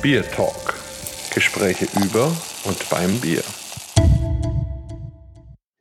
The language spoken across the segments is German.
Bier Talk. Gespräche über und beim Bier.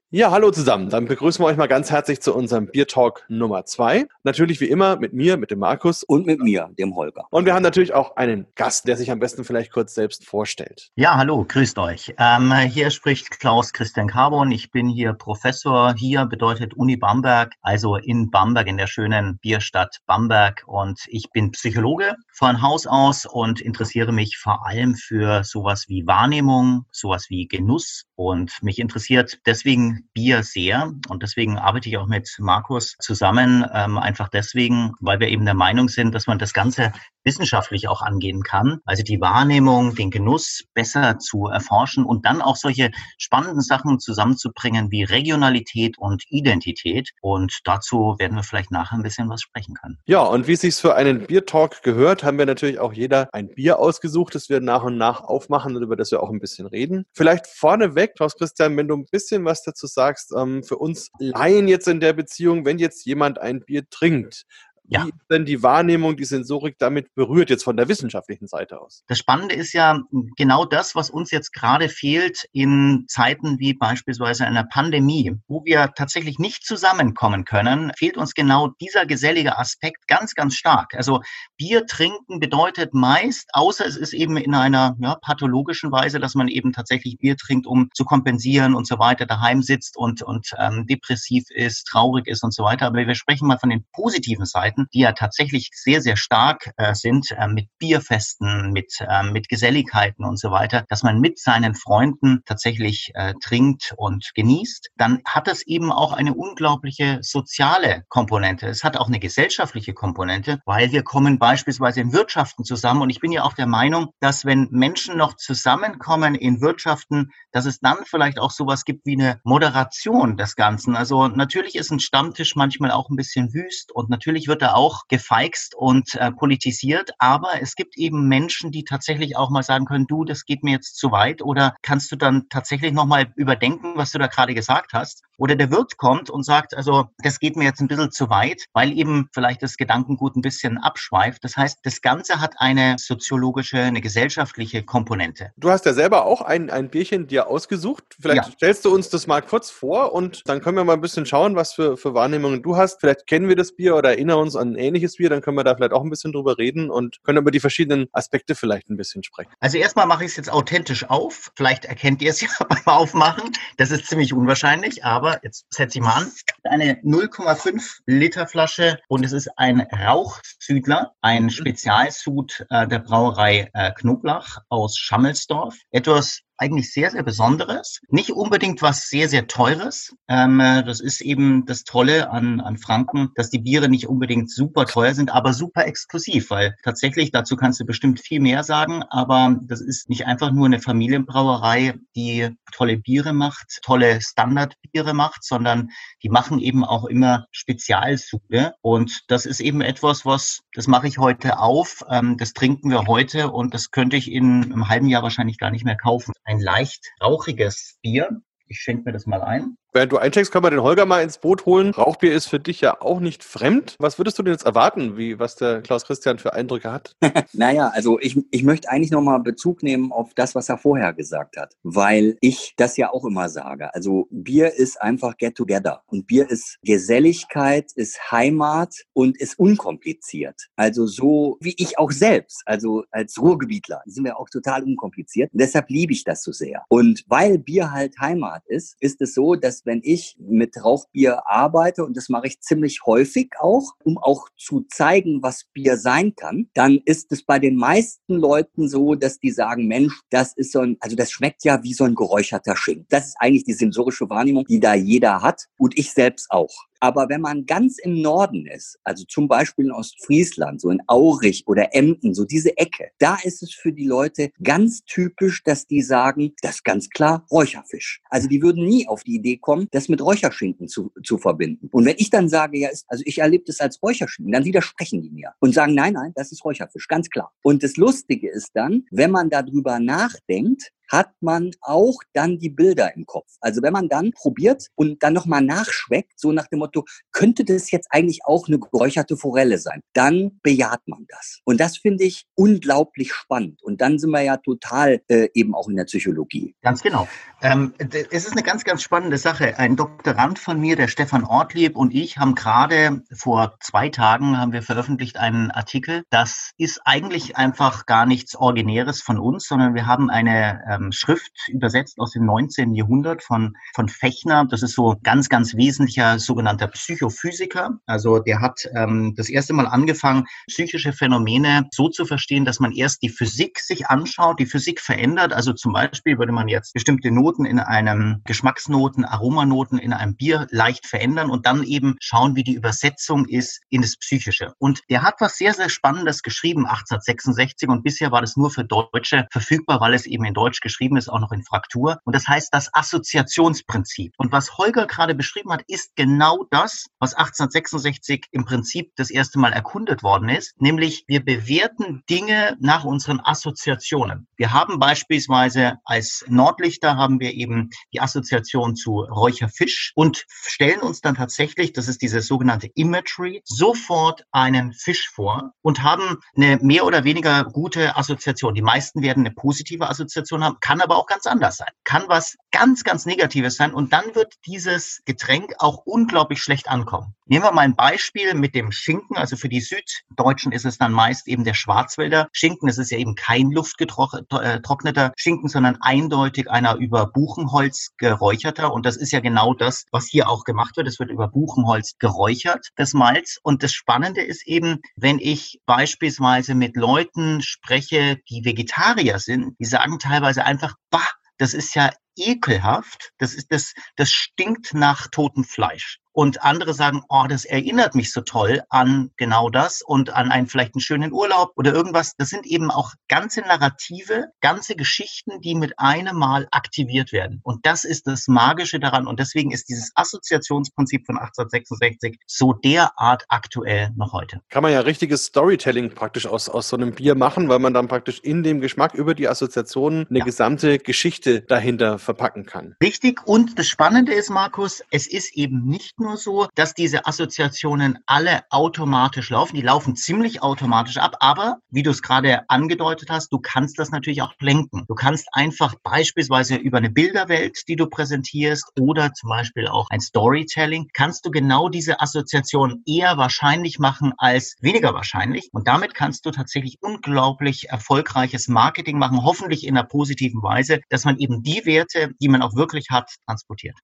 Ja, hallo zusammen. Dann begrüßen wir euch mal ganz herzlich zu unserem Bier Talk Nummer zwei. Natürlich wie immer mit mir, mit dem Markus. Und mit mir, dem Holger. Und wir haben natürlich auch einen Gast, der sich am besten vielleicht kurz selbst vorstellt. Ja, hallo, grüßt euch. Ähm, hier spricht Klaus Christian Carbon. Ich bin hier Professor. Hier bedeutet Uni Bamberg, also in Bamberg, in der schönen Bierstadt Bamberg. Und ich bin Psychologe von Haus aus und interessiere mich vor allem für sowas wie Wahrnehmung, sowas wie Genuss. Und mich interessiert deswegen Bier sehr und deswegen arbeite ich auch mit Markus zusammen, ähm, einfach deswegen, weil wir eben der Meinung sind, dass man das Ganze wissenschaftlich auch angehen kann. Also die Wahrnehmung, den Genuss besser zu erforschen und dann auch solche spannenden Sachen zusammenzubringen wie Regionalität und Identität. Und dazu werden wir vielleicht nachher ein bisschen was sprechen können. Ja, und wie es sich für einen Biertalk gehört, haben wir natürlich auch jeder ein Bier ausgesucht, das wir nach und nach aufmachen und über das wir auch ein bisschen reden. Vielleicht vorneweg, Klaus Christian, wenn du ein bisschen was dazu sagst, ähm, für uns Laien jetzt in der Beziehung, wenn jetzt jemand ein Bier trinkt, ja. Wie ist denn die Wahrnehmung, die Sensorik damit berührt, jetzt von der wissenschaftlichen Seite aus? Das Spannende ist ja genau das, was uns jetzt gerade fehlt in Zeiten wie beispielsweise einer Pandemie, wo wir tatsächlich nicht zusammenkommen können, fehlt uns genau dieser gesellige Aspekt ganz, ganz stark. Also Bier trinken bedeutet meist, außer es ist eben in einer ja, pathologischen Weise, dass man eben tatsächlich Bier trinkt, um zu kompensieren und so weiter, daheim sitzt und, und ähm, depressiv ist, traurig ist und so weiter. Aber wir sprechen mal von den positiven Seiten. Festen, die ja tatsächlich sehr, sehr stark äh, sind äh, mit Bierfesten, mit, äh, mit Geselligkeiten und so weiter, dass man mit seinen Freunden tatsächlich äh, trinkt und genießt, dann hat es eben auch eine unglaubliche soziale Komponente. Es hat auch eine gesellschaftliche Komponente, weil wir kommen beispielsweise in Wirtschaften zusammen. Und ich bin ja auch der Meinung, dass wenn Menschen noch zusammenkommen in Wirtschaften, dass es dann vielleicht auch sowas gibt wie eine Moderation des Ganzen. Also natürlich ist ein Stammtisch manchmal auch ein bisschen wüst und natürlich wird da auch gefeixt und äh, politisiert, aber es gibt eben Menschen, die tatsächlich auch mal sagen können, du, das geht mir jetzt zu weit oder kannst du dann tatsächlich nochmal überdenken, was du da gerade gesagt hast? Oder der Wirt kommt und sagt, also das geht mir jetzt ein bisschen zu weit, weil eben vielleicht das Gedankengut ein bisschen abschweift. Das heißt, das Ganze hat eine soziologische, eine gesellschaftliche Komponente. Du hast ja selber auch ein, ein Bierchen dir ausgesucht. Vielleicht ja. stellst du uns das mal kurz vor und dann können wir mal ein bisschen schauen, was für, für Wahrnehmungen du hast. Vielleicht kennen wir das Bier oder erinnern uns an ein ähnliches Bier, dann können wir da vielleicht auch ein bisschen drüber reden und können über die verschiedenen Aspekte vielleicht ein bisschen sprechen. Also erstmal mache ich es jetzt authentisch auf. Vielleicht erkennt ihr es ja beim Aufmachen. Das ist ziemlich unwahrscheinlich, aber aber jetzt setze ich mal an, eine 0,5 Liter Flasche und es ist ein Rauchsüdler, ein mhm. Spezialsud äh, der Brauerei äh, Knoblach aus Schammelsdorf. Etwas eigentlich sehr, sehr Besonderes. Nicht unbedingt was sehr, sehr Teures. Ähm, äh, das ist eben das Tolle an, an Franken, dass die Biere nicht unbedingt super teuer sind, aber super exklusiv, weil tatsächlich, dazu kannst du bestimmt viel mehr sagen, aber das ist nicht einfach nur eine Familienbrauerei, die tolle Biere macht, tolle Standardbiere macht, sondern die machen eben auch immer Spezialsude. Und das ist eben etwas, was, das mache ich heute auf, ähm, das trinken wir heute und das könnte ich in einem halben Jahr wahrscheinlich gar nicht mehr kaufen ein leicht rauchiges Bier. Ich schenke mir das mal ein. Während du eincheckst, können wir den Holger mal ins Boot holen. Rauchbier ist für dich ja auch nicht fremd. Was würdest du denn jetzt erwarten, wie, was der Klaus Christian für Eindrücke hat? naja, also ich, ich möchte eigentlich nochmal Bezug nehmen auf das, was er vorher gesagt hat, weil ich das ja auch immer sage. Also Bier ist einfach Get Together und Bier ist Geselligkeit, ist Heimat und ist unkompliziert. Also so wie ich auch selbst, also als Ruhrgebietler sind wir auch total unkompliziert. Und deshalb liebe ich das so sehr. Und weil Bier halt Heimat ist, ist es so, dass wenn ich mit Rauchbier arbeite, und das mache ich ziemlich häufig auch, um auch zu zeigen, was Bier sein kann, dann ist es bei den meisten Leuten so, dass die sagen, Mensch, das ist so ein, also das schmeckt ja wie so ein geräucherter Schinken. Das ist eigentlich die sensorische Wahrnehmung, die da jeder hat und ich selbst auch. Aber wenn man ganz im Norden ist, also zum Beispiel in Ostfriesland, so in Aurich oder Emden, so diese Ecke, da ist es für die Leute ganz typisch, dass die sagen, das ist ganz klar Räucherfisch. Also die würden nie auf die Idee kommen, das mit Räucherschinken zu, zu verbinden. Und wenn ich dann sage, ja, ist, also ich erlebe das als Räucherschinken, dann widersprechen die mir und sagen, nein, nein, das ist Räucherfisch, ganz klar. Und das Lustige ist dann, wenn man darüber nachdenkt, hat man auch dann die Bilder im Kopf. Also wenn man dann probiert und dann nochmal nachschmeckt, so nach dem Motto, könnte das jetzt eigentlich auch eine geräucherte Forelle sein, dann bejaht man das. Und das finde ich unglaublich spannend. Und dann sind wir ja total äh, eben auch in der Psychologie. Ganz genau. Ähm, es ist eine ganz, ganz spannende Sache. Ein Doktorand von mir, der Stefan Ortlieb und ich haben gerade vor zwei Tagen haben wir veröffentlicht einen Artikel. Das ist eigentlich einfach gar nichts Originäres von uns, sondern wir haben eine ähm, Schrift übersetzt aus dem 19. Jahrhundert von, von Fechner. Das ist so ganz, ganz wesentlicher sogenannter Psychophysiker. Also der hat ähm, das erste Mal angefangen, psychische Phänomene so zu verstehen, dass man erst die Physik sich anschaut, die Physik verändert. Also zum Beispiel würde man jetzt bestimmte Noten in einem Geschmacksnoten, Aromanoten in einem Bier leicht verändern und dann eben schauen, wie die Übersetzung ist in das Psychische. Und der hat was sehr, sehr Spannendes geschrieben, 1866 und bisher war das nur für Deutsche verfügbar, weil es eben in Deutsch geschrieben ist, auch noch in Fraktur. Und das heißt das Assoziationsprinzip. Und was Holger gerade beschrieben hat, ist genau das, was 1866 im Prinzip das erste Mal erkundet worden ist, nämlich wir bewerten Dinge nach unseren Assoziationen. Wir haben beispielsweise als Nordlichter haben wir eben die Assoziation zu Räucherfisch und stellen uns dann tatsächlich, das ist diese sogenannte Imagery, sofort einen Fisch vor und haben eine mehr oder weniger gute Assoziation. Die meisten werden eine positive Assoziation haben, kann aber auch ganz anders sein. Kann was ganz, ganz Negatives sein und dann wird dieses Getränk auch unglaublich schlecht ankommen. Nehmen wir mal ein Beispiel mit dem Schinken. Also für die Süddeutschen ist es dann meist eben der Schwarzwälder Schinken. Es ist ja eben kein luftgetrockneter Schinken, sondern eindeutig einer über Buchenholz geräucherter. Und das ist ja genau das, was hier auch gemacht wird. Es wird über Buchenholz geräuchert, das Malz. Und das Spannende ist eben, wenn ich beispielsweise mit Leuten spreche, die Vegetarier sind, die sagen teilweise einfach, bah, das ist ja ekelhaft. Das ist das, das stinkt nach totem Fleisch und andere sagen, oh, das erinnert mich so toll an genau das und an einen vielleicht einen schönen Urlaub oder irgendwas. Das sind eben auch ganze Narrative, ganze Geschichten, die mit einem Mal aktiviert werden. Und das ist das Magische daran. Und deswegen ist dieses Assoziationsprinzip von 1866 so derart aktuell noch heute. Kann man ja richtiges Storytelling praktisch aus, aus so einem Bier machen, weil man dann praktisch in dem Geschmack über die Assoziationen eine ja. gesamte Geschichte dahinter verpacken kann. Richtig. Und das Spannende ist, Markus, es ist eben nicht nur so, dass diese Assoziationen alle automatisch laufen. Die laufen ziemlich automatisch ab, aber wie du es gerade angedeutet hast, du kannst das natürlich auch lenken. Du kannst einfach beispielsweise über eine Bilderwelt, die du präsentierst oder zum Beispiel auch ein Storytelling, kannst du genau diese Assoziation eher wahrscheinlich machen als weniger wahrscheinlich. Und damit kannst du tatsächlich unglaublich erfolgreiches Marketing machen, hoffentlich in einer positiven Weise, dass man eben die Werte, die man auch wirklich hat, transportiert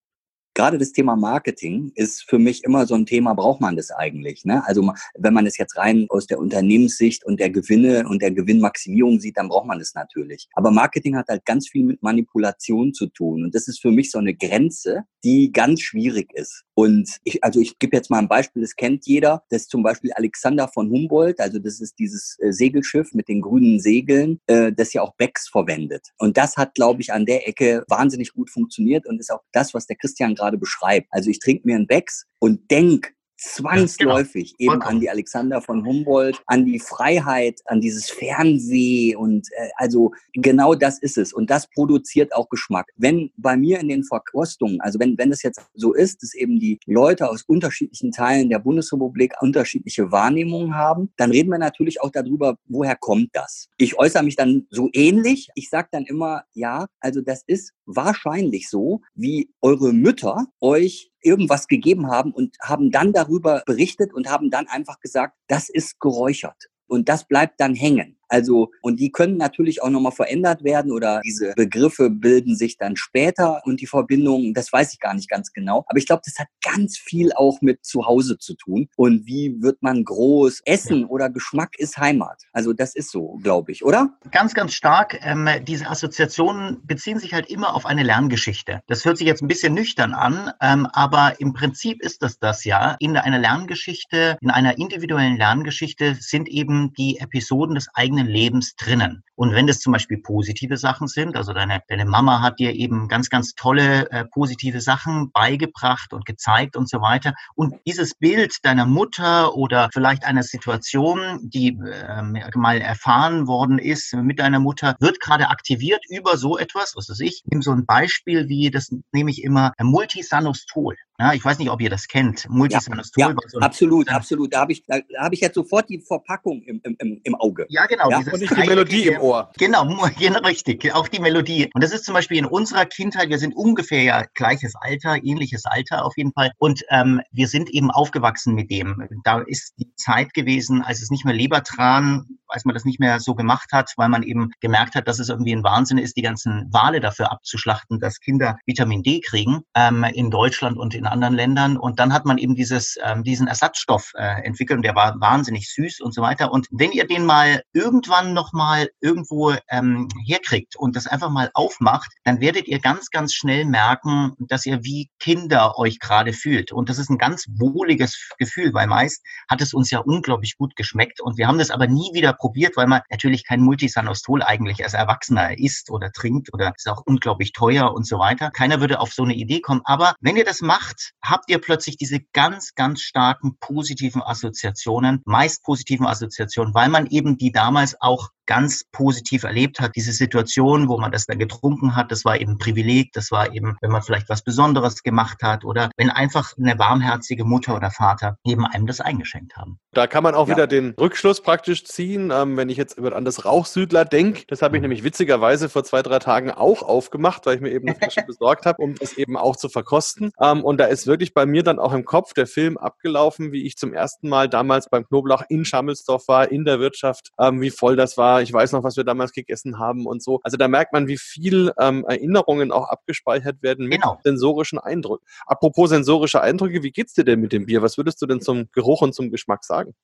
gerade das Thema Marketing ist für mich immer so ein Thema, braucht man das eigentlich? Ne? Also wenn man es jetzt rein aus der Unternehmenssicht und der Gewinne und der Gewinnmaximierung sieht, dann braucht man das natürlich. Aber Marketing hat halt ganz viel mit Manipulation zu tun. Und das ist für mich so eine Grenze, die ganz schwierig ist. Und ich, also ich gebe jetzt mal ein Beispiel, das kennt jeder. Das ist zum Beispiel Alexander von Humboldt. Also das ist dieses äh, Segelschiff mit den grünen Segeln, äh, das ja auch Becks verwendet. Und das hat, glaube ich, an der Ecke wahnsinnig gut funktioniert und ist auch das, was der Christian gerade beschreibt. Also ich trinke mir einen Becks und denk zwangsläufig genau. eben an die Alexander von Humboldt, an die Freiheit, an dieses Fernweh und äh, also genau das ist es und das produziert auch Geschmack. Wenn bei mir in den Verkostungen, also wenn wenn es jetzt so ist, dass eben die Leute aus unterschiedlichen Teilen der Bundesrepublik unterschiedliche Wahrnehmungen haben, dann reden wir natürlich auch darüber, woher kommt das? Ich äußere mich dann so ähnlich. Ich sage dann immer, ja, also das ist wahrscheinlich so, wie eure Mütter euch irgendwas gegeben haben und haben dann darüber berichtet und haben dann einfach gesagt, das ist geräuchert. Und das bleibt dann hängen. Also, und die können natürlich auch nochmal verändert werden oder diese Begriffe bilden sich dann später und die Verbindungen, das weiß ich gar nicht ganz genau. Aber ich glaube, das hat ganz viel auch mit Zuhause zu tun. Und wie wird man groß? Essen oder Geschmack ist Heimat. Also, das ist so, glaube ich, oder? Ganz, ganz stark. Ähm, diese Assoziationen beziehen sich halt immer auf eine Lerngeschichte. Das hört sich jetzt ein bisschen nüchtern an, ähm, aber im Prinzip ist das das ja. In einer Lerngeschichte, in einer individuellen Lerngeschichte sind eben die Episoden des eigenen eigenen Lebens drinnen. Und wenn das zum Beispiel positive Sachen sind, also deine, deine Mama hat dir eben ganz, ganz tolle äh, positive Sachen beigebracht und gezeigt und so weiter. Und dieses Bild deiner Mutter oder vielleicht einer Situation, die äh, mal erfahren worden ist mit deiner Mutter, wird gerade aktiviert über so etwas, was weiß ich. Ich nehme so ein Beispiel wie, das nehme ich immer, Multisanostol. Ja, ich weiß nicht, ob ihr das kennt. Multisanostol. Ja, ja so absolut, absolut. Da habe ich, da, da habe ich jetzt sofort die Verpackung im, im, im Auge. Ja, genau. Ja? Und nicht die Melodie im Ohr. Genau, genau, richtig. Auch die Melodie. Und das ist zum Beispiel in unserer Kindheit, wir sind ungefähr ja gleiches Alter, ähnliches Alter auf jeden Fall. Und ähm, wir sind eben aufgewachsen mit dem. Da ist die Zeit gewesen, als es nicht mehr Lebertran, als man das nicht mehr so gemacht hat, weil man eben gemerkt hat, dass es irgendwie ein Wahnsinn ist, die ganzen Wale dafür abzuschlachten, dass Kinder Vitamin D kriegen ähm, in Deutschland und in anderen Ländern. Und dann hat man eben dieses, ähm, diesen Ersatzstoff äh, entwickelt und der war wahnsinnig süß und so weiter. Und wenn ihr den mal irgendwann nochmal irgendwo ähm, herkriegt und das einfach mal aufmacht, dann werdet ihr ganz, ganz schnell merken, dass ihr wie Kinder euch gerade fühlt. Und das ist ein ganz wohliges Gefühl, weil meist hat es uns ja unglaublich gut geschmeckt und wir haben das aber nie wieder probiert, weil man natürlich kein Multisanostol eigentlich als Erwachsener isst oder trinkt oder ist auch unglaublich teuer und so weiter. Keiner würde auf so eine Idee kommen. Aber wenn ihr das macht, habt ihr plötzlich diese ganz, ganz starken positiven Assoziationen, meist positiven Assoziationen, weil man eben die damals auch ganz positiv erlebt hat. Diese Situation, wo man das dann getrunken hat, das war eben Privileg, das war eben, wenn man vielleicht was Besonderes gemacht hat oder wenn einfach eine warmherzige Mutter oder Vater eben einem das eingeschenkt haben. Da kann man auch ja. wieder den Rückschluss praktisch ziehen, ähm, wenn ich jetzt an das Rauchsüdler denke. Das habe ich mhm. nämlich witzigerweise vor zwei, drei Tagen auch aufgemacht, weil ich mir eben eine Flasche besorgt habe, um das eben auch zu verkosten. Ähm, und da ist wirklich bei mir dann auch im Kopf der Film abgelaufen, wie ich zum ersten Mal damals beim Knoblauch in Schammelsdorf war, in der Wirtschaft, ähm, wie voll das war ich weiß noch, was wir damals gegessen haben und so. Also da merkt man, wie viel ähm, Erinnerungen auch abgespeichert werden mit genau. sensorischen Eindrücken. Apropos sensorische Eindrücke, wie geht's dir denn mit dem Bier? Was würdest du denn zum Geruch und zum Geschmack sagen?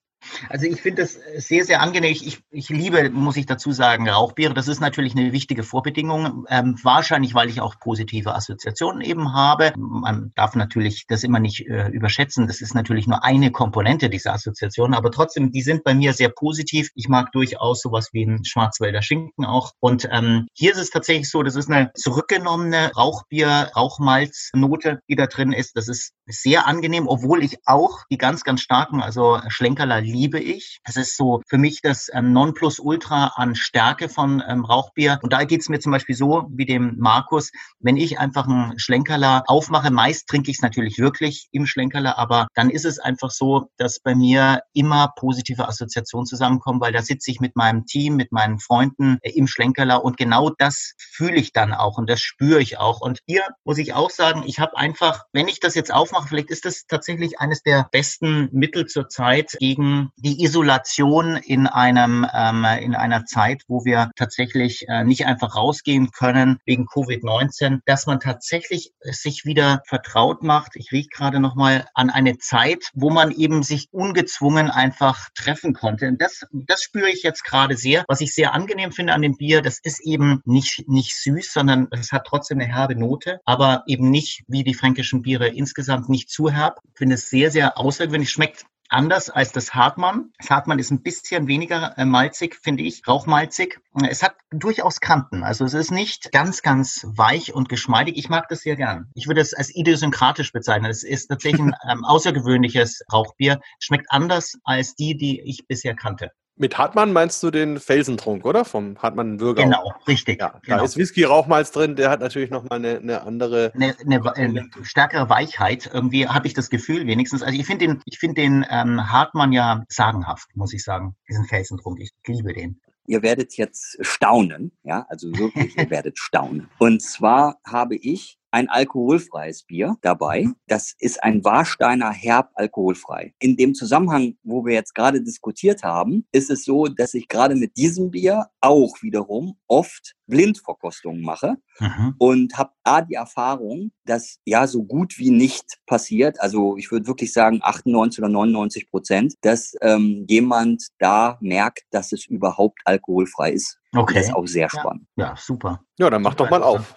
Also ich finde das sehr, sehr angenehm. Ich, ich liebe, muss ich dazu sagen, Rauchbiere. Das ist natürlich eine wichtige Vorbedingung. Ähm, wahrscheinlich, weil ich auch positive Assoziationen eben habe. Man darf natürlich das immer nicht äh, überschätzen. Das ist natürlich nur eine Komponente dieser Assoziation, aber trotzdem, die sind bei mir sehr positiv. Ich mag durchaus sowas wie ein Schwarzwälder Schinken auch. Und ähm, hier ist es tatsächlich so, das ist eine zurückgenommene Rauchbier, Rauchmalznote, die da drin ist. Das ist sehr angenehm, obwohl ich auch die ganz, ganz starken, also Schlenkerler liebe ich. Es ist so für mich das ähm, Nonplusultra an Stärke von ähm, Rauchbier. Und da geht es mir zum Beispiel so wie dem Markus, wenn ich einfach einen Schlenkerler aufmache, meist trinke ich es natürlich wirklich im Schlenkerler, aber dann ist es einfach so, dass bei mir immer positive Assoziationen zusammenkommen, weil da sitze ich mit meinem Team, mit meinen Freunden äh, im Schlenkerler und genau das fühle ich dann auch und das spüre ich auch. Und hier muss ich auch sagen, ich habe einfach, wenn ich das jetzt aufmache, vielleicht ist das tatsächlich eines der besten Mittel zur Zeit gegen die Isolation in einem ähm, in einer Zeit, wo wir tatsächlich äh, nicht einfach rausgehen können wegen Covid-19, dass man tatsächlich sich wieder vertraut macht. Ich rieche gerade noch mal an eine Zeit, wo man eben sich ungezwungen einfach treffen konnte. Und das das spüre ich jetzt gerade sehr. Was ich sehr angenehm finde an dem Bier, das ist eben nicht nicht süß, sondern es hat trotzdem eine herbe Note, aber eben nicht wie die fränkischen Biere insgesamt nicht zu herb. Ich finde es sehr sehr außergewöhnlich. Schmeckt anders als das Hartmann. Das Hartmann ist ein bisschen weniger äh, malzig, finde ich, rauchmalzig. Es hat durchaus Kanten. Also es ist nicht ganz, ganz weich und geschmeidig. Ich mag das sehr gern. Ich würde es als idiosynkratisch bezeichnen. Es ist tatsächlich ein ähm, außergewöhnliches Rauchbier. Schmeckt anders als die, die ich bisher kannte. Mit Hartmann meinst du den Felsentrunk, oder? Vom Hartmann Bürger. Genau, richtig. Ja, genau. Da ist Whisky-Rauchmalz drin, der hat natürlich nochmal eine, eine andere. Eine, eine, eine stärkere Weichheit. Irgendwie habe ich das Gefühl wenigstens. Also ich finde den, ich finde den ähm, Hartmann ja sagenhaft, muss ich sagen, diesen Felsentrunk. Ich liebe den ihr werdet jetzt staunen, ja, also wirklich, ihr werdet staunen. Und zwar habe ich ein alkoholfreies Bier dabei. Das ist ein Warsteiner Herb alkoholfrei. In dem Zusammenhang, wo wir jetzt gerade diskutiert haben, ist es so, dass ich gerade mit diesem Bier auch wiederum oft Blindverkostungen mache mhm. und habe da die Erfahrung, dass ja so gut wie nicht passiert, also ich würde wirklich sagen 98 oder 99 Prozent, dass ähm, jemand da merkt, dass es überhaupt alkoholfrei ist. Okay. Das ist auch sehr spannend. Ja, ja super. Ja, dann mach doch mal auf.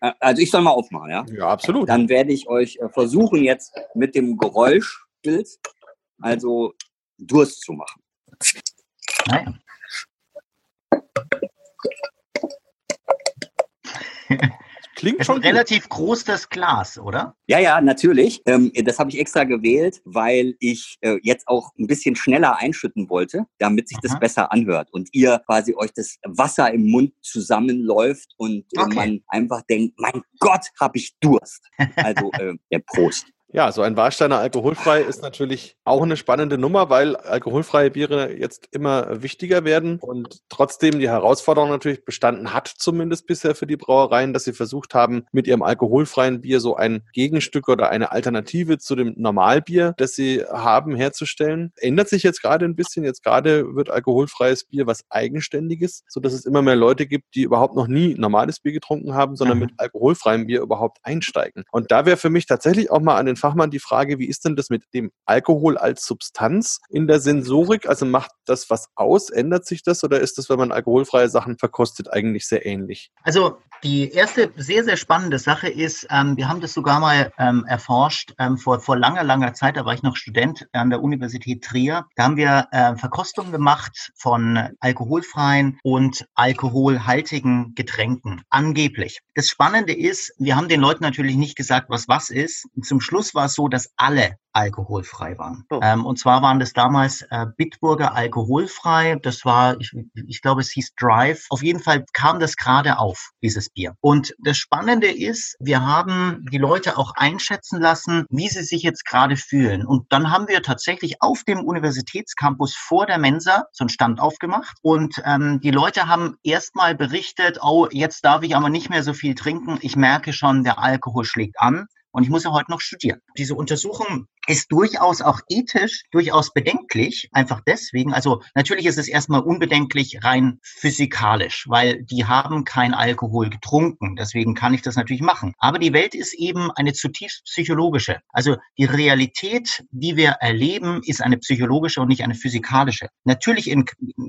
Äh, also ich soll mal aufmachen, ja? Ja, absolut. Dann werde ich euch äh, versuchen, jetzt mit dem Geräuschbild also Durst zu machen. Naja. Klingt schon relativ groß das Glas, oder? Ja, ja, natürlich. Ähm, das habe ich extra gewählt, weil ich äh, jetzt auch ein bisschen schneller einschütten wollte, damit sich Aha. das besser anhört und ihr quasi euch das Wasser im Mund zusammenläuft und äh, okay. man einfach denkt, mein Gott, habe ich Durst. Also äh, der Prost. Ja, so ein Warsteiner alkoholfrei ist natürlich auch eine spannende Nummer, weil alkoholfreie Biere jetzt immer wichtiger werden und trotzdem die Herausforderung natürlich bestanden hat, zumindest bisher für die Brauereien, dass sie versucht haben, mit ihrem alkoholfreien Bier so ein Gegenstück oder eine Alternative zu dem Normalbier, das sie haben, herzustellen. Ändert sich jetzt gerade ein bisschen. Jetzt gerade wird alkoholfreies Bier was Eigenständiges, so dass es immer mehr Leute gibt, die überhaupt noch nie normales Bier getrunken haben, sondern mhm. mit alkoholfreiem Bier überhaupt einsteigen. Und da wäre für mich tatsächlich auch mal an den Fachmann die Frage, wie ist denn das mit dem Alkohol als Substanz in der Sensorik? Also macht das was aus? Ändert sich das oder ist das, wenn man alkoholfreie Sachen verkostet, eigentlich sehr ähnlich? Also die erste sehr, sehr spannende Sache ist, ähm, wir haben das sogar mal ähm, erforscht ähm, vor, vor langer, langer Zeit, da war ich noch Student an der Universität Trier. Da haben wir äh, Verkostungen gemacht von alkoholfreien und alkoholhaltigen Getränken, angeblich. Das Spannende ist, wir haben den Leuten natürlich nicht gesagt, was was ist. Zum Schluss war es so, dass alle alkoholfrei waren. Oh. Ähm, und zwar waren das damals äh, Bitburger alkoholfrei. Das war, ich, ich glaube, es hieß Drive. Auf jeden Fall kam das gerade auf, dieses Bier. Und das Spannende ist, wir haben die Leute auch einschätzen lassen, wie sie sich jetzt gerade fühlen. Und dann haben wir tatsächlich auf dem Universitätscampus vor der Mensa so einen Stand aufgemacht. Und ähm, die Leute haben erstmal berichtet, oh, jetzt darf ich aber nicht mehr so viel trinken. Ich merke schon, der Alkohol schlägt an. Und ich muss ja heute noch studieren. Diese Untersuchung ist durchaus auch ethisch durchaus bedenklich, einfach deswegen. Also natürlich ist es erstmal unbedenklich rein physikalisch, weil die haben kein Alkohol getrunken. Deswegen kann ich das natürlich machen. Aber die Welt ist eben eine zutiefst psychologische. Also die Realität, die wir erleben, ist eine psychologische und nicht eine physikalische. Natürlich in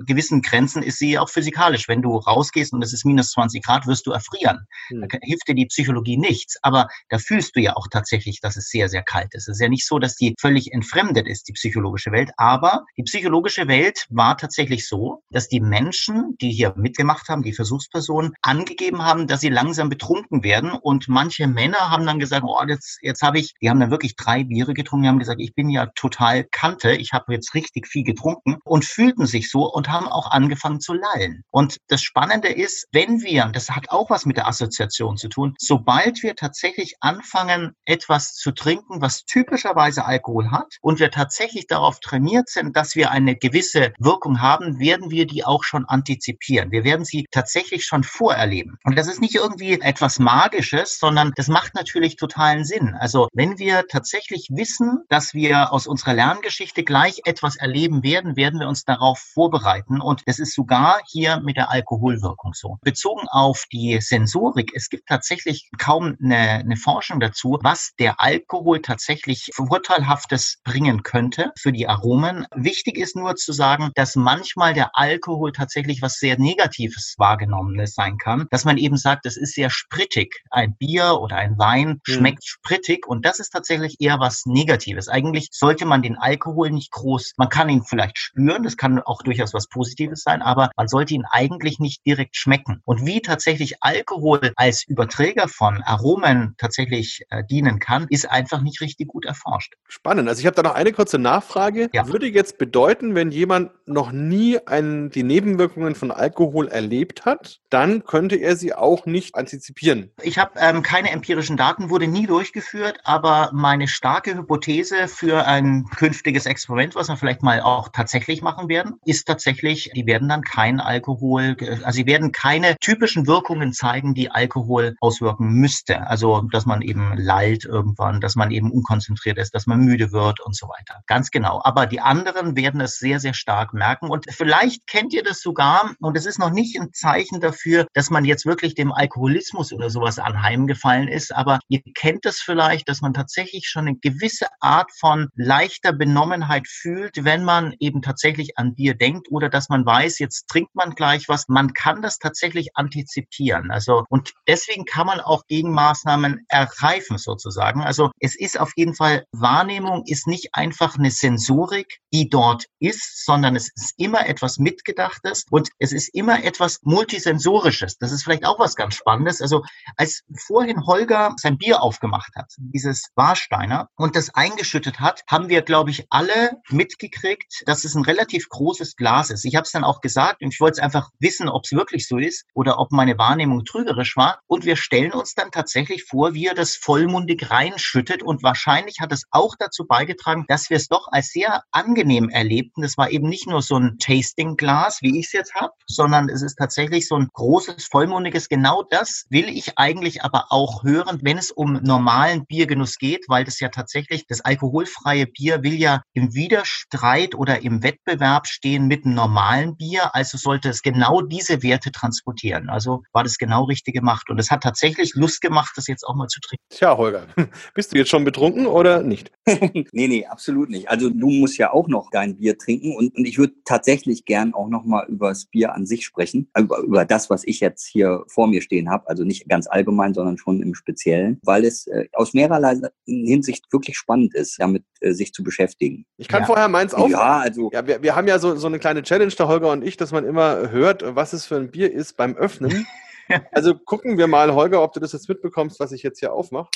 gewissen Grenzen ist sie auch physikalisch. Wenn du rausgehst und es ist minus 20 Grad, wirst du erfrieren. Hm. Da hilft dir die Psychologie nichts. Aber da fühlst du ja auch tatsächlich, dass es sehr, sehr kalt ist. Es ist ja nicht so, dass die völlig entfremdet ist, die psychologische Welt. Aber die psychologische Welt war tatsächlich so, dass die Menschen, die hier mitgemacht haben, die Versuchspersonen, angegeben haben, dass sie langsam betrunken werden. Und manche Männer haben dann gesagt, oh, jetzt, jetzt habe ich, die haben dann wirklich drei Biere getrunken, die haben gesagt, ich bin ja total Kante, ich habe jetzt richtig viel getrunken und fühlten sich so und haben auch angefangen zu lallen. Und das Spannende ist, wenn wir, das hat auch was mit der Assoziation zu tun, sobald wir tatsächlich anfangen, etwas zu trinken, was typischerweise Weise Alkohol hat und wir tatsächlich darauf trainiert sind, dass wir eine gewisse Wirkung haben, werden wir die auch schon antizipieren. Wir werden sie tatsächlich schon vorerleben. Und das ist nicht irgendwie etwas Magisches, sondern das macht natürlich totalen Sinn. Also wenn wir tatsächlich wissen, dass wir aus unserer Lerngeschichte gleich etwas erleben werden, werden wir uns darauf vorbereiten. Und das ist sogar hier mit der Alkoholwirkung so. Bezogen auf die Sensorik, es gibt tatsächlich kaum eine, eine Forschung dazu, was der Alkohol tatsächlich Vorteilhaftes bringen könnte für die Aromen. Wichtig ist nur zu sagen, dass manchmal der Alkohol tatsächlich was sehr Negatives wahrgenommenes sein kann, dass man eben sagt, es ist sehr sprittig. Ein Bier oder ein Wein mhm. schmeckt sprittig und das ist tatsächlich eher was Negatives. Eigentlich sollte man den Alkohol nicht groß, man kann ihn vielleicht spüren, das kann auch durchaus was Positives sein, aber man sollte ihn eigentlich nicht direkt schmecken. Und wie tatsächlich Alkohol als Überträger von Aromen tatsächlich äh, dienen kann, ist einfach nicht richtig gut erforscht. Spannend. Also ich habe da noch eine kurze Nachfrage. Ja. Würde jetzt bedeuten, wenn jemand noch nie ein, die Nebenwirkungen von Alkohol erlebt hat, dann könnte er sie auch nicht antizipieren. Ich habe ähm, keine empirischen Daten, wurde nie durchgeführt, aber meine starke Hypothese für ein künftiges Experiment, was wir vielleicht mal auch tatsächlich machen werden, ist tatsächlich, die werden dann kein Alkohol, also sie werden keine typischen Wirkungen zeigen, die Alkohol auswirken müsste. Also dass man eben lallt irgendwann, dass man eben unkonzentriert ist, dass man müde wird und so weiter. Ganz genau. Aber die anderen werden es sehr, sehr stark merken. Und vielleicht kennt ihr das sogar, und es ist noch nicht ein Zeichen dafür, dass man jetzt wirklich dem Alkoholismus oder sowas anheimgefallen ist, aber ihr kennt es vielleicht, dass man tatsächlich schon eine gewisse Art von leichter Benommenheit fühlt, wenn man eben tatsächlich an Bier denkt oder dass man weiß, jetzt trinkt man gleich was. Man kann das tatsächlich antizipieren. Also, und deswegen kann man auch Gegenmaßnahmen ergreifen sozusagen. Also, es ist auf jeden Fall wahr, Wahrnehmung ist nicht einfach eine Sensorik, die dort ist, sondern es ist immer etwas Mitgedachtes und es ist immer etwas Multisensorisches. Das ist vielleicht auch was ganz Spannendes. Also als vorhin Holger sein Bier aufgemacht hat, dieses Warsteiner, und das eingeschüttet hat, haben wir, glaube ich, alle mitgekriegt, dass es ein relativ großes Glas ist. Ich habe es dann auch gesagt und ich wollte es einfach wissen, ob es wirklich so ist oder ob meine Wahrnehmung trügerisch war. Und wir stellen uns dann tatsächlich vor, wie er das vollmundig reinschüttet und wahrscheinlich hat es auch dazu beigetragen, dass wir es doch als sehr angenehm erlebten. Das war eben nicht nur so ein Tasting-Glas, wie ich es jetzt habe, sondern es ist tatsächlich so ein großes, vollmundiges. Genau das will ich eigentlich aber auch hören, wenn es um normalen Biergenuss geht, weil das ja tatsächlich, das alkoholfreie Bier will ja im Widerstreit oder im Wettbewerb stehen mit einem normalen Bier. Also sollte es genau diese Werte transportieren. Also war das genau richtig gemacht. Und es hat tatsächlich Lust gemacht, das jetzt auch mal zu trinken. Tja, Holger, bist du jetzt schon betrunken oder nicht? nee, nee, absolut nicht. Also du musst ja auch noch dein Bier trinken und, und ich würde tatsächlich gern auch noch mal über das Bier an sich sprechen, über, über das, was ich jetzt hier vor mir stehen habe. Also nicht ganz allgemein, sondern schon im Speziellen, weil es äh, aus mehrerlei Hinsicht wirklich spannend ist, damit äh, sich zu beschäftigen. Ich kann ja. vorher meins auf. Ja, also. Ja, wir, wir haben ja so, so eine kleine Challenge, der Holger und ich, dass man immer hört, was es für ein Bier ist beim Öffnen. also gucken wir mal, Holger, ob du das jetzt mitbekommst, was ich jetzt hier aufmache.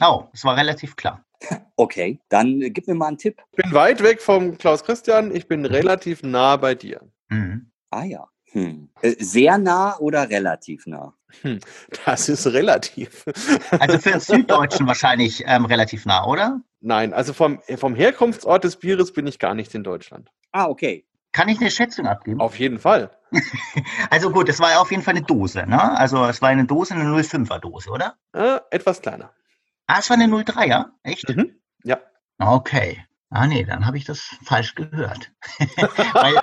Oh, das war relativ klar. Okay, dann äh, gib mir mal einen Tipp. Ich bin weit weg vom Klaus Christian, ich bin relativ nah bei dir. Mhm. Ah ja. Hm. Äh, sehr nah oder relativ nah? Hm. Das ist relativ. Also für den Süddeutschen wahrscheinlich ähm, relativ nah, oder? Nein, also vom, vom Herkunftsort des Bieres bin ich gar nicht in Deutschland. Ah, okay. Kann ich eine Schätzung abgeben? Auf jeden Fall. also gut, es war ja auf jeden Fall eine Dose, ne? Also es war eine Dose, eine 05er Dose, oder? Äh, etwas kleiner. Ah, es war eine 03er? Echt? Mhm. Ja. Okay. Ah nee, dann habe ich das falsch gehört. Weil,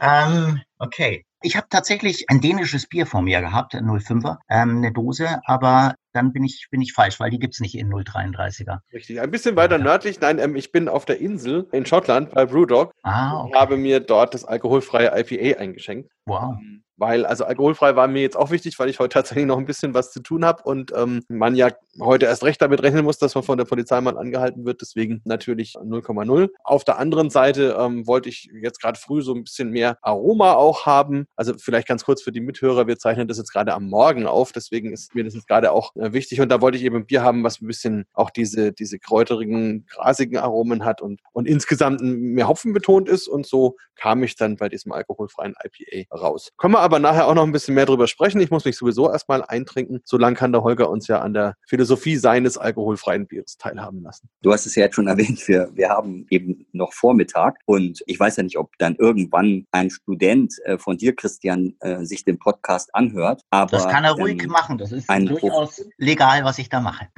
ähm, okay. Ich habe tatsächlich ein dänisches Bier vor mir gehabt, ein 05er, ähm, eine Dose, aber dann bin ich, bin ich falsch, weil die gibt es nicht in 033er. Richtig, ein bisschen weiter ja. nördlich. Nein, ähm, ich bin auf der Insel in Schottland bei Brewdog ah, okay. und habe mir dort das alkoholfreie IPA eingeschenkt. Wow. Weil, also alkoholfrei war mir jetzt auch wichtig, weil ich heute tatsächlich noch ein bisschen was zu tun habe und ähm, man ja heute erst recht damit rechnen muss, dass man von der Polizei mal angehalten wird. Deswegen natürlich 0,0. Auf der anderen Seite ähm, wollte ich jetzt gerade früh so ein bisschen mehr Aroma auch haben. Also vielleicht ganz kurz für die Mithörer, wir zeichnen das jetzt gerade am Morgen auf, deswegen ist mir das jetzt gerade auch äh, wichtig. Und da wollte ich eben ein Bier haben, was ein bisschen auch diese, diese kräuterigen, grasigen Aromen hat und, und insgesamt mehr Hopfen betont ist. Und so kam ich dann bei diesem alkoholfreien IPA raus. Können wir aber nachher auch noch ein bisschen mehr drüber sprechen. Ich muss mich sowieso erstmal eintrinken. Solange kann der Holger uns ja an der Philosophie seines alkoholfreien Bieres teilhaben lassen. Du hast es ja jetzt schon erwähnt, wir, wir haben eben noch Vormittag und ich weiß ja nicht, ob dann irgendwann ein Student äh, von dir, Christian, äh, sich den Podcast anhört. Aber, das kann er ruhig ähm, machen. Das ist durchaus legal, was ich da mache.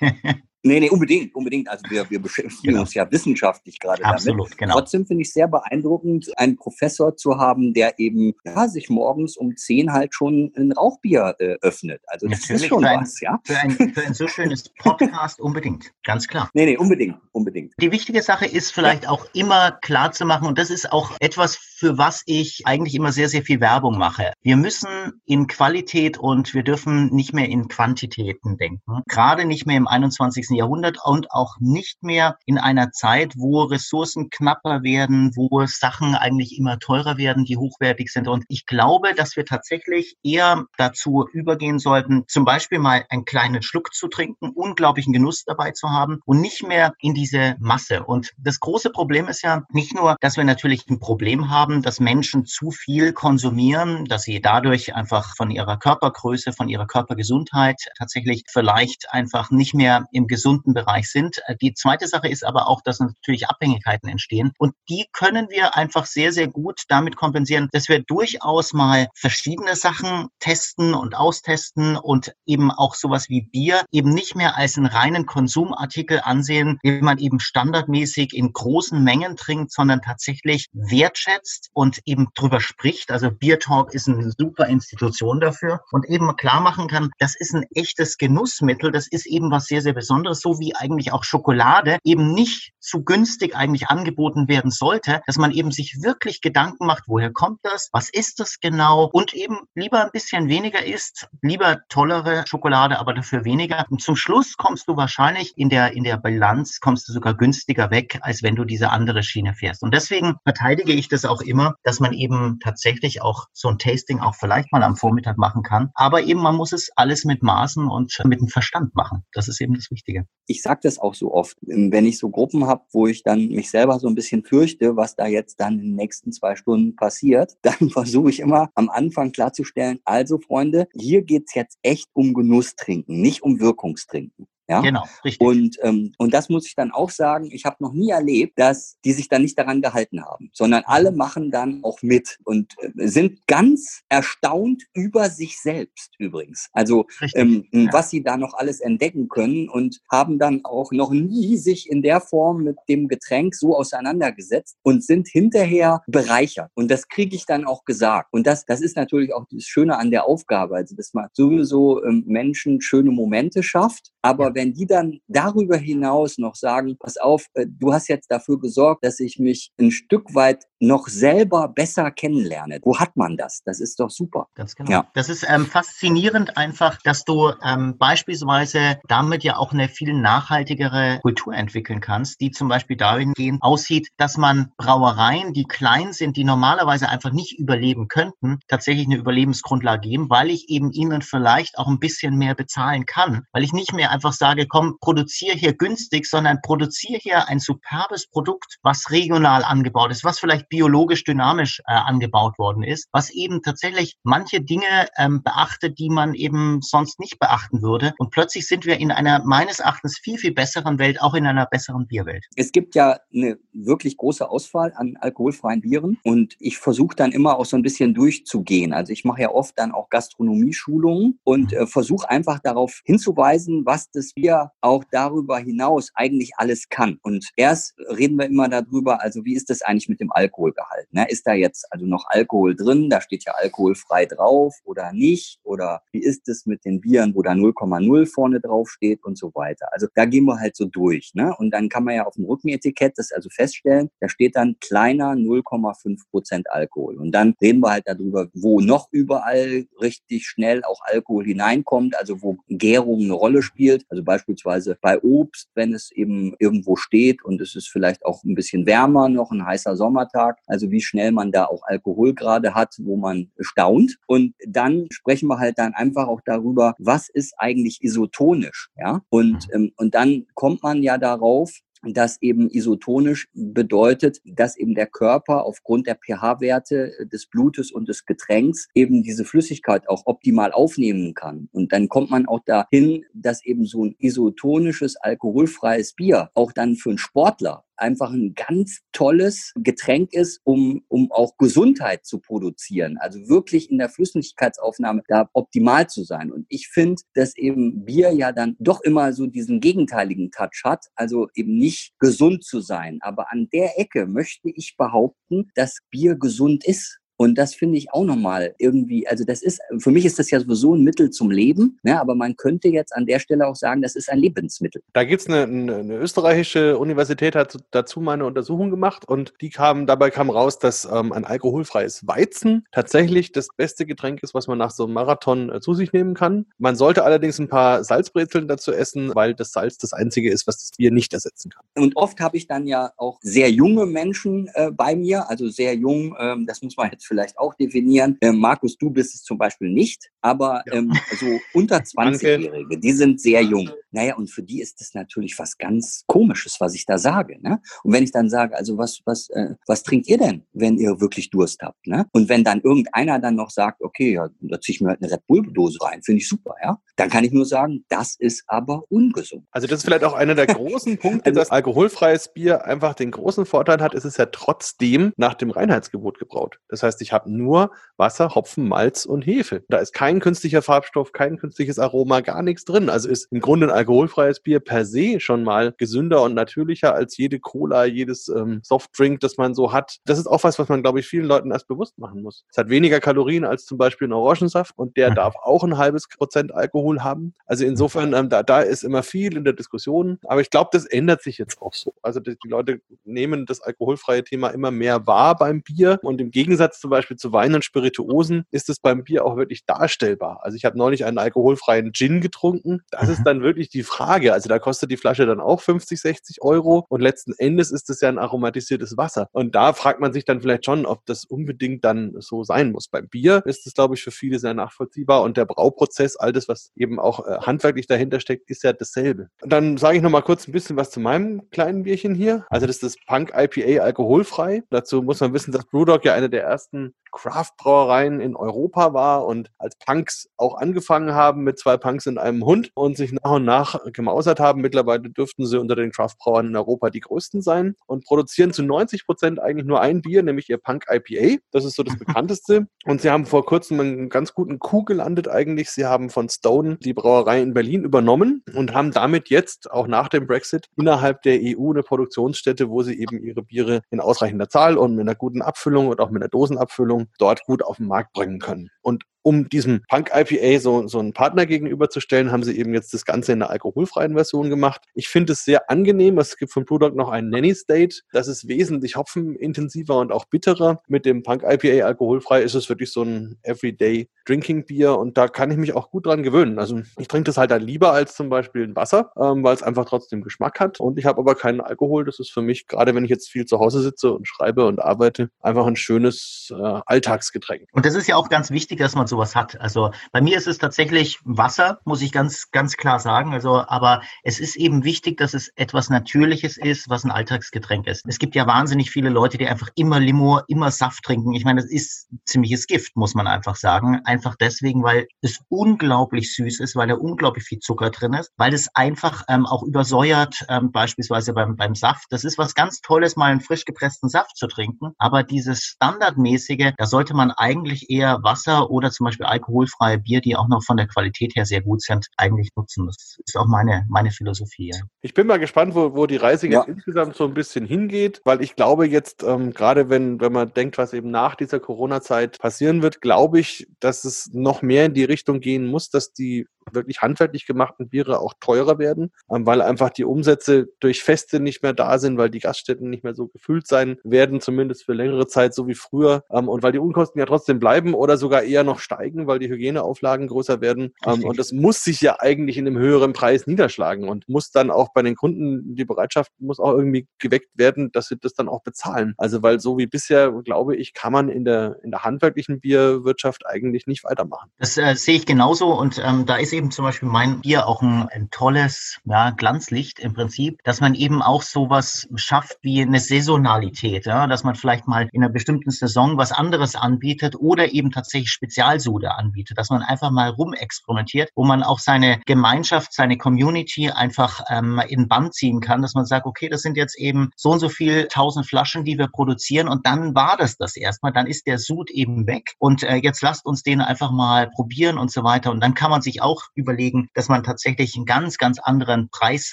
Nee, nee, unbedingt, unbedingt. Also wir, wir beschäftigen genau. uns ja wissenschaftlich gerade Absolut, damit. Genau. Trotzdem finde ich sehr beeindruckend, einen Professor zu haben, der eben ja, sich morgens um zehn halt schon ein Rauchbier äh, öffnet. Also das Natürlich ist schon ein, was, ja. Für ein, für ein so schönes Podcast unbedingt, ganz klar. Nee, nee, unbedingt, unbedingt. Die wichtige Sache ist vielleicht ja. auch immer klar zu machen, und das ist auch etwas, für was ich eigentlich immer sehr, sehr viel Werbung mache. Wir müssen in Qualität und wir dürfen nicht mehr in Quantitäten denken. Gerade nicht mehr im 21. Jahrhundert und auch nicht mehr in einer Zeit, wo Ressourcen knapper werden, wo Sachen eigentlich immer teurer werden, die hochwertig sind. Und ich glaube, dass wir tatsächlich eher dazu übergehen sollten, zum Beispiel mal einen kleinen Schluck zu trinken, unglaublichen Genuss dabei zu haben und nicht mehr in diese Masse. Und das große Problem ist ja nicht nur, dass wir natürlich ein Problem haben, dass Menschen zu viel konsumieren, dass sie dadurch einfach von ihrer Körpergröße, von ihrer Körpergesundheit tatsächlich vielleicht einfach nicht mehr im gesunden Bereich sind. Äh, die zweite Sache ist aber auch, dass natürlich Abhängigkeiten entstehen und die können wir einfach sehr, sehr gut damit kompensieren, dass wir durchaus mal verschiedene Sachen testen und austesten und eben auch sowas wie Bier eben nicht mehr als einen reinen Konsumartikel ansehen, den man eben standardmäßig in großen Mengen trinkt, sondern tatsächlich wertschätzt und eben drüber spricht. Also Beer Talk ist eine super Institution dafür und eben klar machen kann, das ist ein echtes Genussmittel, das ist eben was sehr, sehr Besonderes insbesondere so wie eigentlich auch Schokolade eben nicht zu günstig eigentlich angeboten werden sollte, dass man eben sich wirklich Gedanken macht, woher kommt das, was ist das genau und eben lieber ein bisschen weniger isst, lieber tollere Schokolade, aber dafür weniger. Und zum Schluss kommst du wahrscheinlich in der, in der Bilanz, kommst du sogar günstiger weg, als wenn du diese andere Schiene fährst. Und deswegen verteidige ich das auch immer, dass man eben tatsächlich auch so ein Tasting auch vielleicht mal am Vormittag machen kann. Aber eben man muss es alles mit Maßen und mit dem Verstand machen. Das ist eben das Wichtige. Ich sage das auch so oft, wenn ich so Gruppen habe, wo ich dann mich selber so ein bisschen fürchte, was da jetzt dann in den nächsten zwei Stunden passiert, dann versuche ich immer am Anfang klarzustellen, also Freunde, hier geht's jetzt echt um Genusstrinken, nicht um Wirkungstrinken. Ja? Genau, richtig. Und, ähm, und das muss ich dann auch sagen, ich habe noch nie erlebt, dass die sich dann nicht daran gehalten haben, sondern alle machen dann auch mit und äh, sind ganz erstaunt über sich selbst übrigens. Also ähm, ja. was sie da noch alles entdecken können und haben dann auch noch nie sich in der Form mit dem Getränk so auseinandergesetzt und sind hinterher bereichert. Und das kriege ich dann auch gesagt. Und das, das ist natürlich auch das Schöne an der Aufgabe, also dass man sowieso ähm, Menschen schöne Momente schafft, aber wenn die dann darüber hinaus noch sagen, pass auf, äh, du hast jetzt dafür gesorgt, dass ich mich ein Stück weit noch selber besser kennenlerne. Wo hat man das? Das ist doch super. Ganz genau. Ja. Das ist ähm, faszinierend einfach, dass du ähm, beispielsweise damit ja auch eine viel nachhaltigere Kultur entwickeln kannst, die zum Beispiel dahingehend aussieht, dass man Brauereien, die klein sind, die normalerweise einfach nicht überleben könnten, tatsächlich eine Überlebensgrundlage geben, weil ich eben ihnen vielleicht auch ein bisschen mehr bezahlen kann, weil ich nicht mehr einfach sage, komm, produziere hier günstig, sondern produziere hier ein superbes Produkt, was regional angebaut ist, was vielleicht biologisch dynamisch äh, angebaut worden ist, was eben tatsächlich manche Dinge ähm, beachtet, die man eben sonst nicht beachten würde. Und plötzlich sind wir in einer meines Erachtens viel, viel besseren Welt, auch in einer besseren Bierwelt. Es gibt ja eine wirklich große Auswahl an alkoholfreien Bieren und ich versuche dann immer auch so ein bisschen durchzugehen. Also ich mache ja oft dann auch Gastronomieschulungen und äh, versuche einfach darauf hinzuweisen, was das Bier auch darüber hinaus eigentlich alles kann. Und erst reden wir immer darüber, also wie ist das eigentlich mit dem Alkohol? Alkoholgehalt. Ne? Ist da jetzt also noch Alkohol drin? Da steht ja alkoholfrei drauf oder nicht? Oder wie ist es mit den Bieren, wo da 0,0 vorne drauf steht und so weiter? Also da gehen wir halt so durch. Ne? Und dann kann man ja auf dem Rückenetikett das also feststellen, da steht dann kleiner 0,5 Prozent Alkohol. Und dann reden wir halt darüber, wo noch überall richtig schnell auch Alkohol hineinkommt, also wo Gärung eine Rolle spielt. Also beispielsweise bei Obst, wenn es eben irgendwo steht und es ist vielleicht auch ein bisschen wärmer noch, ein heißer Sommertag, Tag, also wie schnell man da auch Alkohol gerade hat, wo man staunt. Und dann sprechen wir halt dann einfach auch darüber, was ist eigentlich isotonisch, ja? Und, ähm, und dann kommt man ja darauf, dass eben isotonisch bedeutet, dass eben der Körper aufgrund der pH-Werte des Blutes und des Getränks eben diese Flüssigkeit auch optimal aufnehmen kann. Und dann kommt man auch dahin, dass eben so ein isotonisches, alkoholfreies Bier auch dann für einen Sportler einfach ein ganz tolles Getränk ist, um, um auch Gesundheit zu produzieren. Also wirklich in der Flüssigkeitsaufnahme da optimal zu sein. Und ich finde, dass eben Bier ja dann doch immer so diesen gegenteiligen Touch hat, also eben nicht gesund zu sein. Aber an der Ecke möchte ich behaupten, dass Bier gesund ist. Und das finde ich auch nochmal irgendwie, also das ist, für mich ist das ja sowieso ein Mittel zum Leben, ne? aber man könnte jetzt an der Stelle auch sagen, das ist ein Lebensmittel. Da gibt es eine, eine, österreichische Universität, hat dazu mal eine Untersuchung gemacht und die kam, dabei kam raus, dass ähm, ein alkoholfreies Weizen tatsächlich das beste Getränk ist, was man nach so einem Marathon äh, zu sich nehmen kann. Man sollte allerdings ein paar Salzbrezeln dazu essen, weil das Salz das einzige ist, was das Bier nicht ersetzen kann. Und oft habe ich dann ja auch sehr junge Menschen äh, bei mir, also sehr jung, ähm, das muss man jetzt vielleicht auch definieren. Ähm, Markus, du bist es zum Beispiel nicht, aber ja. ähm, so unter 20-Jährige, die sind sehr jung. Naja, und für die ist das natürlich was ganz Komisches, was ich da sage. Ne? Und wenn ich dann sage, also was, was, äh, was trinkt ihr denn, wenn ihr wirklich Durst habt? Ne? Und wenn dann irgendeiner dann noch sagt, okay, ja, da ziehe ich mir halt eine Red Bull-Dose rein, finde ich super, ja, dann kann ich nur sagen, das ist aber ungesund. Also das ist vielleicht auch einer der großen Punkte, also, dass alkoholfreies Bier einfach den großen Vorteil hat, ist es ja trotzdem nach dem Reinheitsgebot gebraut. Das heißt, heißt, ich habe nur Wasser, Hopfen, Malz und Hefe. Da ist kein künstlicher Farbstoff, kein künstliches Aroma, gar nichts drin. Also ist im Grunde ein alkoholfreies Bier per se schon mal gesünder und natürlicher als jede Cola, jedes ähm, Softdrink, das man so hat. Das ist auch was, was man, glaube ich, vielen Leuten erst bewusst machen muss. Es hat weniger Kalorien als zum Beispiel ein Orangensaft und der mhm. darf auch ein halbes Prozent Alkohol haben. Also insofern, ähm, da, da ist immer viel in der Diskussion. Aber ich glaube, das ändert sich jetzt auch so. Also die, die Leute nehmen das alkoholfreie Thema immer mehr wahr beim Bier und im Gegensatz zum Beispiel zu Wein und Spirituosen ist es beim Bier auch wirklich darstellbar. Also ich habe neulich einen alkoholfreien Gin getrunken. Das ist mhm. dann wirklich die Frage. Also da kostet die Flasche dann auch 50, 60 Euro und letzten Endes ist es ja ein aromatisiertes Wasser. Und da fragt man sich dann vielleicht schon, ob das unbedingt dann so sein muss. Beim Bier ist es, glaube ich, für viele sehr nachvollziehbar und der Brauprozess, all das, was eben auch äh, handwerklich dahinter steckt, ist ja dasselbe. Und dann sage ich noch mal kurz ein bisschen was zu meinem kleinen Bierchen hier. Also das ist das Punk IPA alkoholfrei. Dazu muss man wissen, dass Brewdog ja eine der ersten Craft-Brauereien in Europa war und als Punks auch angefangen haben mit zwei Punks in einem Hund und sich nach und nach gemausert haben. Mittlerweile dürften sie unter den Craft-Brauern in Europa die größten sein und produzieren zu 90 Prozent eigentlich nur ein Bier, nämlich ihr Punk IPA. Das ist so das bekannteste. Und sie haben vor kurzem einen ganz guten Coup gelandet eigentlich. Sie haben von Stone die Brauerei in Berlin übernommen und haben damit jetzt auch nach dem Brexit innerhalb der EU eine Produktionsstätte, wo sie eben ihre Biere in ausreichender Zahl und mit einer guten Abfüllung und auch mit einer Dosenabfüllung dort gut auf den Markt bringen können. Und um diesem Punk IPA so, so einen Partner gegenüberzustellen, haben sie eben jetzt das Ganze in einer alkoholfreien Version gemacht. Ich finde es sehr angenehm. Es gibt von Brewdog noch einen Nanny State. Das ist wesentlich hopfenintensiver und auch bitterer. Mit dem Punk IPA alkoholfrei ist es wirklich so ein Everyday Drinking Bier und da kann ich mich auch gut dran gewöhnen. Also ich trinke das halt dann lieber als zum Beispiel ein Wasser, ähm, weil es einfach trotzdem Geschmack hat. Und ich habe aber keinen Alkohol. Das ist für mich, gerade wenn ich jetzt viel zu Hause sitze und schreibe und arbeite, einfach ein schönes äh, Alltagsgetränk. Und das ist ja auch ganz wichtig, dass man sowas hat. Also bei mir ist es tatsächlich Wasser, muss ich ganz, ganz klar sagen. Also, aber es ist eben wichtig, dass es etwas Natürliches ist, was ein Alltagsgetränk ist. Es gibt ja wahnsinnig viele Leute, die einfach immer Limo, immer Saft trinken. Ich meine, das ist ziemliches Gift, muss man einfach sagen. Einfach deswegen, weil es unglaublich süß ist, weil da unglaublich viel Zucker drin ist, weil es einfach ähm, auch übersäuert, ähm, beispielsweise beim, beim Saft. Das ist was ganz Tolles, mal einen frisch gepressten Saft zu trinken. Aber dieses Standardmäßige, da sollte man eigentlich eher Wasser oder zum Beispiel alkoholfreie Bier, die auch noch von der Qualität her sehr gut sind, eigentlich nutzen. Das ist auch meine, meine Philosophie. Ich bin mal gespannt, wo, wo die Reise ja. insgesamt so ein bisschen hingeht, weil ich glaube jetzt, ähm, gerade wenn, wenn man denkt, was eben nach dieser Corona-Zeit passieren wird, glaube ich, dass es noch mehr in die Richtung gehen muss, dass die wirklich handwerklich gemachten Biere auch teurer werden, ähm, weil einfach die Umsätze durch Feste nicht mehr da sind, weil die Gaststätten nicht mehr so gefüllt sein werden, zumindest für längere Zeit, so wie früher, ähm, und weil die Unkosten ja trotzdem bleiben oder sogar eher noch steigen, weil die Hygieneauflagen größer werden. Ähm, und das muss sich ja eigentlich in einem höheren Preis niederschlagen und muss dann auch bei den Kunden, die Bereitschaft muss auch irgendwie geweckt werden, dass sie das dann auch bezahlen. Also weil so wie bisher, glaube ich, kann man in der, in der handwerklichen Bierwirtschaft eigentlich nicht weitermachen. Das äh, sehe ich genauso und ähm, da ist eben zum Beispiel mein Bier auch ein, ein tolles ja, Glanzlicht im Prinzip, dass man eben auch sowas schafft wie eine Saisonalität, ja, dass man vielleicht mal in einer bestimmten Saison was anderes anbietet oder eben tatsächlich Spezialsude anbietet, dass man einfach mal rumexperimentiert, wo man auch seine Gemeinschaft, seine Community einfach ähm, in Band ziehen kann, dass man sagt, okay, das sind jetzt eben so und so viel tausend Flaschen, die wir produzieren und dann war das das erstmal, dann ist der Sud eben weg und äh, jetzt lasst uns den einfach mal probieren und so weiter und dann kann man sich auch überlegen, dass man tatsächlich einen ganz, ganz anderen Preis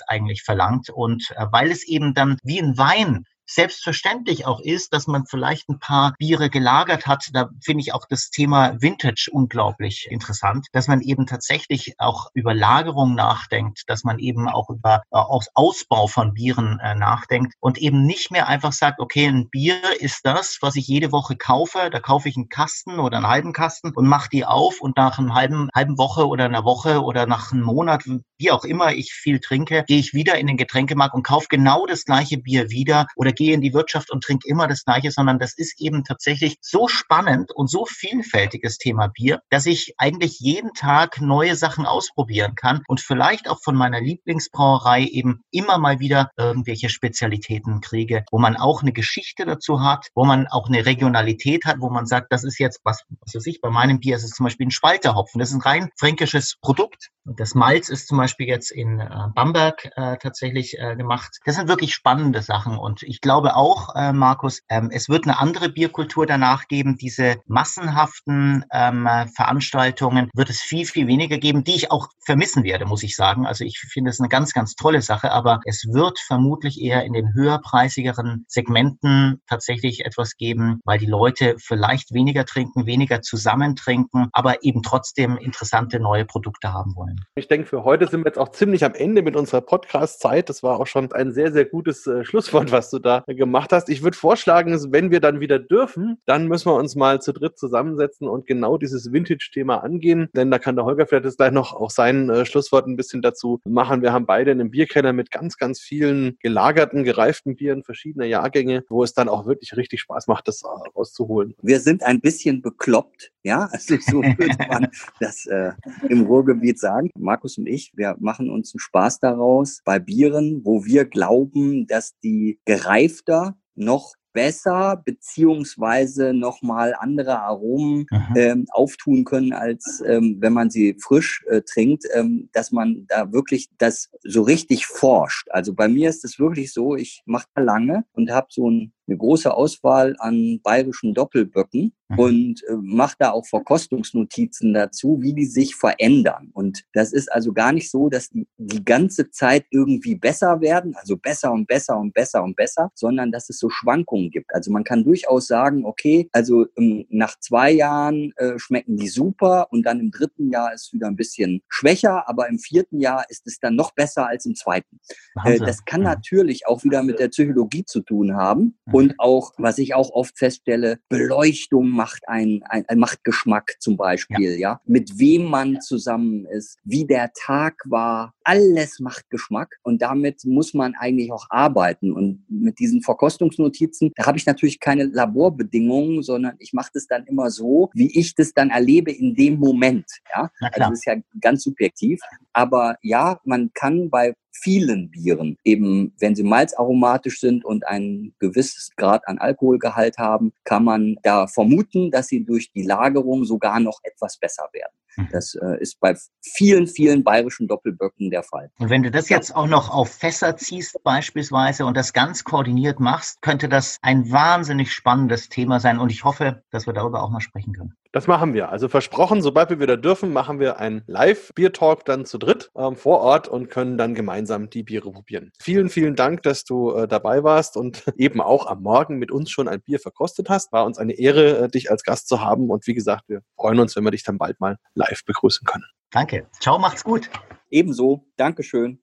eigentlich verlangt. Und äh, weil es eben dann wie ein Wein selbstverständlich auch ist, dass man vielleicht ein paar Biere gelagert hat. Da finde ich auch das Thema Vintage unglaublich interessant, dass man eben tatsächlich auch über Lagerung nachdenkt, dass man eben auch über äh, Ausbau von Bieren äh, nachdenkt und eben nicht mehr einfach sagt, okay, ein Bier ist das, was ich jede Woche kaufe. Da kaufe ich einen Kasten oder einen halben Kasten und mache die auf und nach einer halben, halben Woche oder einer Woche oder nach einem Monat, wie auch immer ich viel trinke, gehe ich wieder in den Getränkemarkt und kaufe genau das gleiche Bier wieder oder gehe in die Wirtschaft und trinke immer das Gleiche, sondern das ist eben tatsächlich so spannend und so vielfältiges Thema Bier, dass ich eigentlich jeden Tag neue Sachen ausprobieren kann und vielleicht auch von meiner Lieblingsbrauerei eben immer mal wieder irgendwelche Spezialitäten kriege, wo man auch eine Geschichte dazu hat, wo man auch eine Regionalität hat, wo man sagt, das ist jetzt was, was weiß ich, bei meinem Bier ist es zum Beispiel ein Spalterhopfen. Das ist ein rein fränkisches Produkt. Das Malz ist zum Beispiel jetzt in äh, Bamberg äh, tatsächlich äh, gemacht. Das sind wirklich spannende Sachen und ich glaube auch, äh, Markus, ähm, es wird eine andere Bierkultur danach geben. Diese massenhaften ähm, Veranstaltungen wird es viel, viel weniger geben, die ich auch vermissen werde, muss ich sagen. Also ich finde es eine ganz, ganz tolle Sache, aber es wird vermutlich eher in den höherpreisigeren Segmenten tatsächlich etwas geben, weil die Leute vielleicht weniger trinken, weniger zusammen trinken, aber eben trotzdem interessante neue Produkte haben wollen. Ich denke, für heute sind wir jetzt auch ziemlich am Ende mit unserer Podcast-Zeit. Das war auch schon ein sehr, sehr gutes äh, Schlusswort, was du da gemacht hast. Ich würde vorschlagen, wenn wir dann wieder dürfen, dann müssen wir uns mal zu dritt zusammensetzen und genau dieses Vintage-Thema angehen. Denn da kann der Holger vielleicht jetzt gleich noch auch sein äh, Schlusswort ein bisschen dazu machen. Wir haben beide einen Bierkeller mit ganz, ganz vielen gelagerten, gereiften Bieren verschiedener Jahrgänge, wo es dann auch wirklich richtig Spaß macht, das äh, rauszuholen. Wir sind ein bisschen bekloppt, ja, also so würde man das äh, im Ruhrgebiet sagen. Markus und ich, wir machen uns einen Spaß daraus bei Bieren, wo wir glauben, dass die gereifter noch besser beziehungsweise nochmal andere Aromen ähm, auftun können, als ähm, wenn man sie frisch äh, trinkt, ähm, dass man da wirklich das so richtig forscht. Also bei mir ist es wirklich so, ich mache lange und habe so ein eine große Auswahl an bayerischen Doppelböcken mhm. und äh, mache da auch Verkostungsnotizen dazu, wie die sich verändern. Und das ist also gar nicht so, dass die die ganze Zeit irgendwie besser werden, also besser und besser und besser und besser, sondern dass es so Schwankungen gibt. Also man kann durchaus sagen, okay, also ähm, nach zwei Jahren äh, schmecken die super und dann im dritten Jahr ist wieder ein bisschen schwächer, aber im vierten Jahr ist es dann noch besser als im zweiten. Äh, das kann natürlich auch wieder mit der Psychologie zu tun haben. Und auch, was ich auch oft feststelle, Beleuchtung macht ein, ein, ein macht Geschmack zum Beispiel, ja. ja. Mit wem man zusammen ist, wie der Tag war, alles macht Geschmack und damit muss man eigentlich auch arbeiten. Und mit diesen Verkostungsnotizen, da habe ich natürlich keine Laborbedingungen, sondern ich mache das dann immer so, wie ich das dann erlebe in dem Moment. Ja, also das ist ja ganz subjektiv. Aber ja, man kann bei vielen Bieren, eben wenn sie malzaromatisch sind und ein gewisses Grad an Alkoholgehalt haben, kann man da vermuten, dass sie durch die Lagerung sogar noch etwas besser werden. Mhm. Das äh, ist bei vielen, vielen bayerischen Doppelböcken der Fall. Und wenn du das jetzt auch noch auf Fässer ziehst beispielsweise und das ganz koordiniert machst, könnte das ein wahnsinnig spannendes Thema sein und ich hoffe, dass wir darüber auch mal sprechen können. Das machen wir. Also versprochen, sobald wir wieder dürfen, machen wir einen Live-Bier-Talk dann zu dritt ähm, vor Ort und können dann gemeinsam die Biere probieren. Vielen, vielen Dank, dass du äh, dabei warst und eben auch am Morgen mit uns schon ein Bier verkostet hast. War uns eine Ehre, äh, dich als Gast zu haben. Und wie gesagt, wir freuen uns, wenn wir dich dann bald mal live begrüßen können. Danke. Ciao, macht's gut. Ebenso. Dankeschön.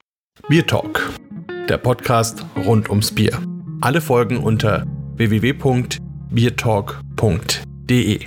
Bier Talk, der Podcast rund ums Bier. Alle Folgen unter www.biertalk.de.